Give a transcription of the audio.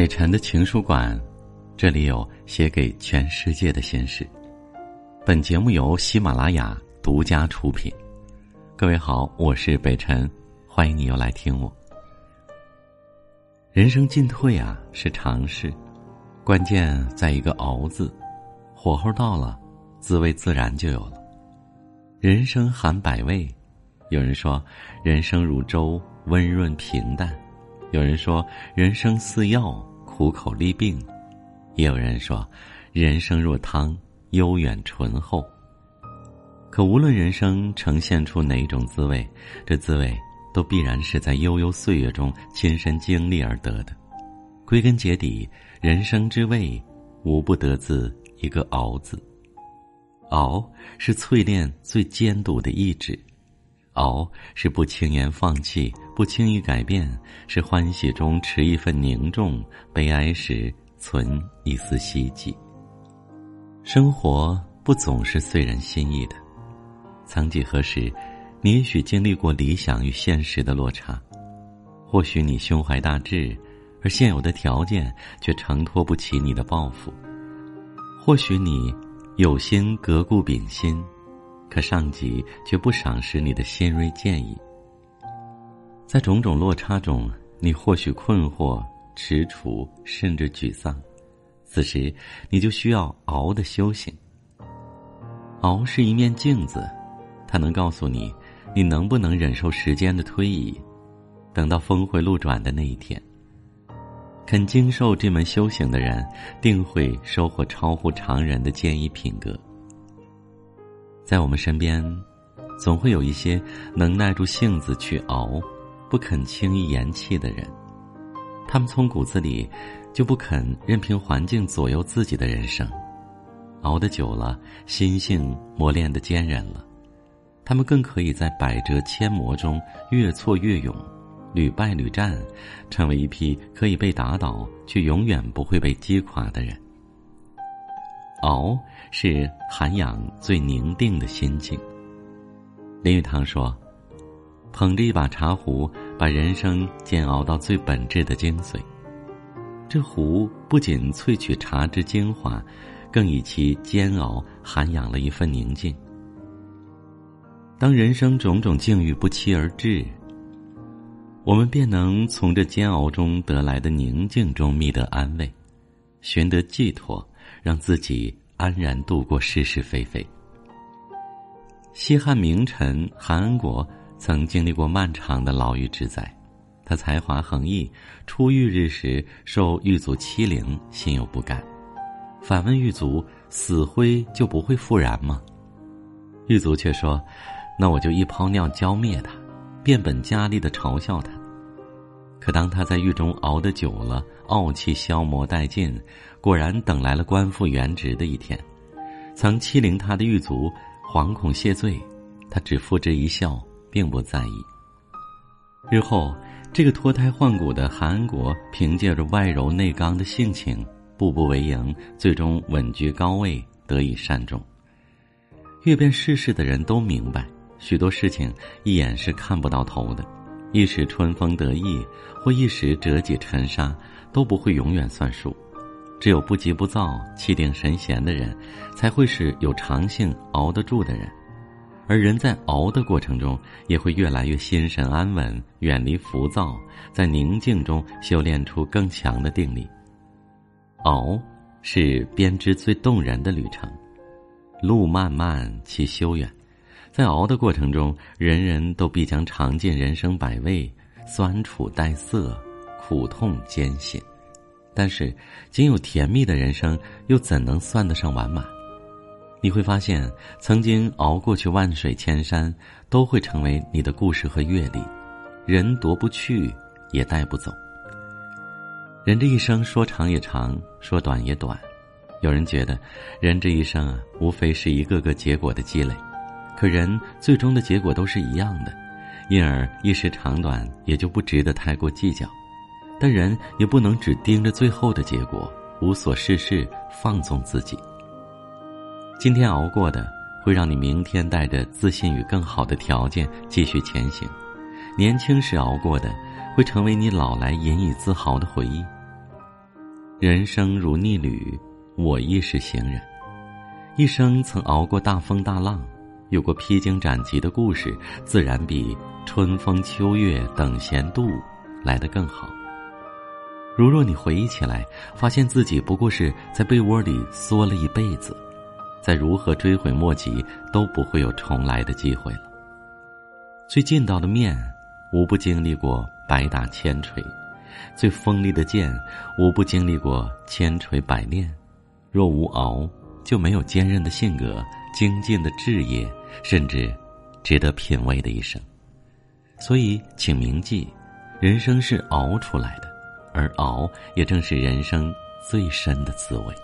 北辰的情书馆，这里有写给全世界的心事。本节目由喜马拉雅独家出品。各位好，我是北辰，欢迎你又来听我。人生进退啊是常事，关键在一个“熬”字，火候到了，滋味自然就有了。人生含百味，有人说人生如粥，温润平淡。有人说人生似药，苦口利病；也有人说人生若汤，悠远醇厚。可无论人生呈现出哪种滋味，这滋味都必然是在悠悠岁月中亲身经历而得的。归根结底，人生之味，无不得自一个“熬”字。熬是淬炼最坚笃的意志。熬是不轻言放弃，不轻易改变；是欢喜中持一份凝重，悲哀时存一丝希冀。生活不总是遂人心意的，曾几何时，你也许经历过理想与现实的落差；或许你胸怀大志，而现有的条件却承托不起你的抱负；或许你有心革故秉新。可上级却不赏识你的新锐建议，在种种落差中，你或许困惑、踟蹰，甚至沮丧。此时，你就需要熬的修行。熬是一面镜子，它能告诉你，你能不能忍受时间的推移。等到峰回路转的那一天，肯经受这门修行的人，定会收获超乎常人的坚毅品格。在我们身边，总会有一些能耐住性子去熬，不肯轻易言弃的人。他们从骨子里就不肯任凭环境左右自己的人生，熬得久了，心性磨练的坚韧了，他们更可以在百折千磨中越挫越勇，屡败屡战，成为一批可以被打倒却永远不会被击垮的人。熬是涵养最宁定的心境。林语堂说：“捧着一把茶壶，把人生煎熬到最本质的精髓。这壶不仅萃取茶之精华，更以其煎熬涵养了一份宁静。当人生种种境遇不期而至，我们便能从这煎熬中得来的宁静中觅得安慰，寻得寄托。”让自己安然度过是是非非。西汉名臣韩安国曾经历过漫长的牢狱之灾，他才华横溢，出狱日时受狱卒欺凌，心有不甘，反问狱卒：“死灰就不会复燃吗？”狱卒却说：“那我就一泡尿浇灭他，变本加厉的嘲笑他。”可当他在狱中熬得久了，傲气消磨殆尽，果然等来了官复原职的一天。曾欺凌他的狱卒惶恐谢罪，他只付之一笑，并不在意。日后，这个脱胎换骨的韩安国，凭借着外柔内刚的性情，步步为营，最终稳居高位，得以善终。阅遍世事的人都明白，许多事情一眼是看不到头的。一时春风得意，或一时折戟沉沙，都不会永远算数。只有不急不躁、气定神闲的人，才会是有长性、熬得住的人。而人在熬的过程中，也会越来越心神安稳，远离浮躁，在宁静中修炼出更强的定力。熬，是编织最动人的旅程，路漫漫其修远。在熬的过程中，人人都必将尝尽人生百味，酸楚带涩，苦痛艰辛。但是，仅有甜蜜的人生，又怎能算得上完满？你会发现，曾经熬过去万水千山，都会成为你的故事和阅历。人夺不去，也带不走。人这一生，说长也长，说短也短。有人觉得，人这一生啊，无非是一个个结果的积累。可人最终的结果都是一样的，因而一时长短也就不值得太过计较。但人也不能只盯着最后的结果，无所事事，放纵自己。今天熬过的，会让你明天带着自信与更好的条件继续前行；年轻时熬过的，会成为你老来引以自豪的回忆。人生如逆旅，我亦是行人。一生曾熬过大风大浪，有过披荆斩棘的故事，自然比春风秋月等闲度来得更好。如若你回忆起来，发现自己不过是在被窝里缩了一辈子，再如何追悔莫及，都不会有重来的机会了。最劲道的面，无不经历过百打千锤。最锋利的剑，无不经历过千锤百炼。若无熬，就没有坚韧的性格、精进的志业，甚至值得品味的一生。所以，请铭记，人生是熬出来的，而熬也正是人生最深的滋味。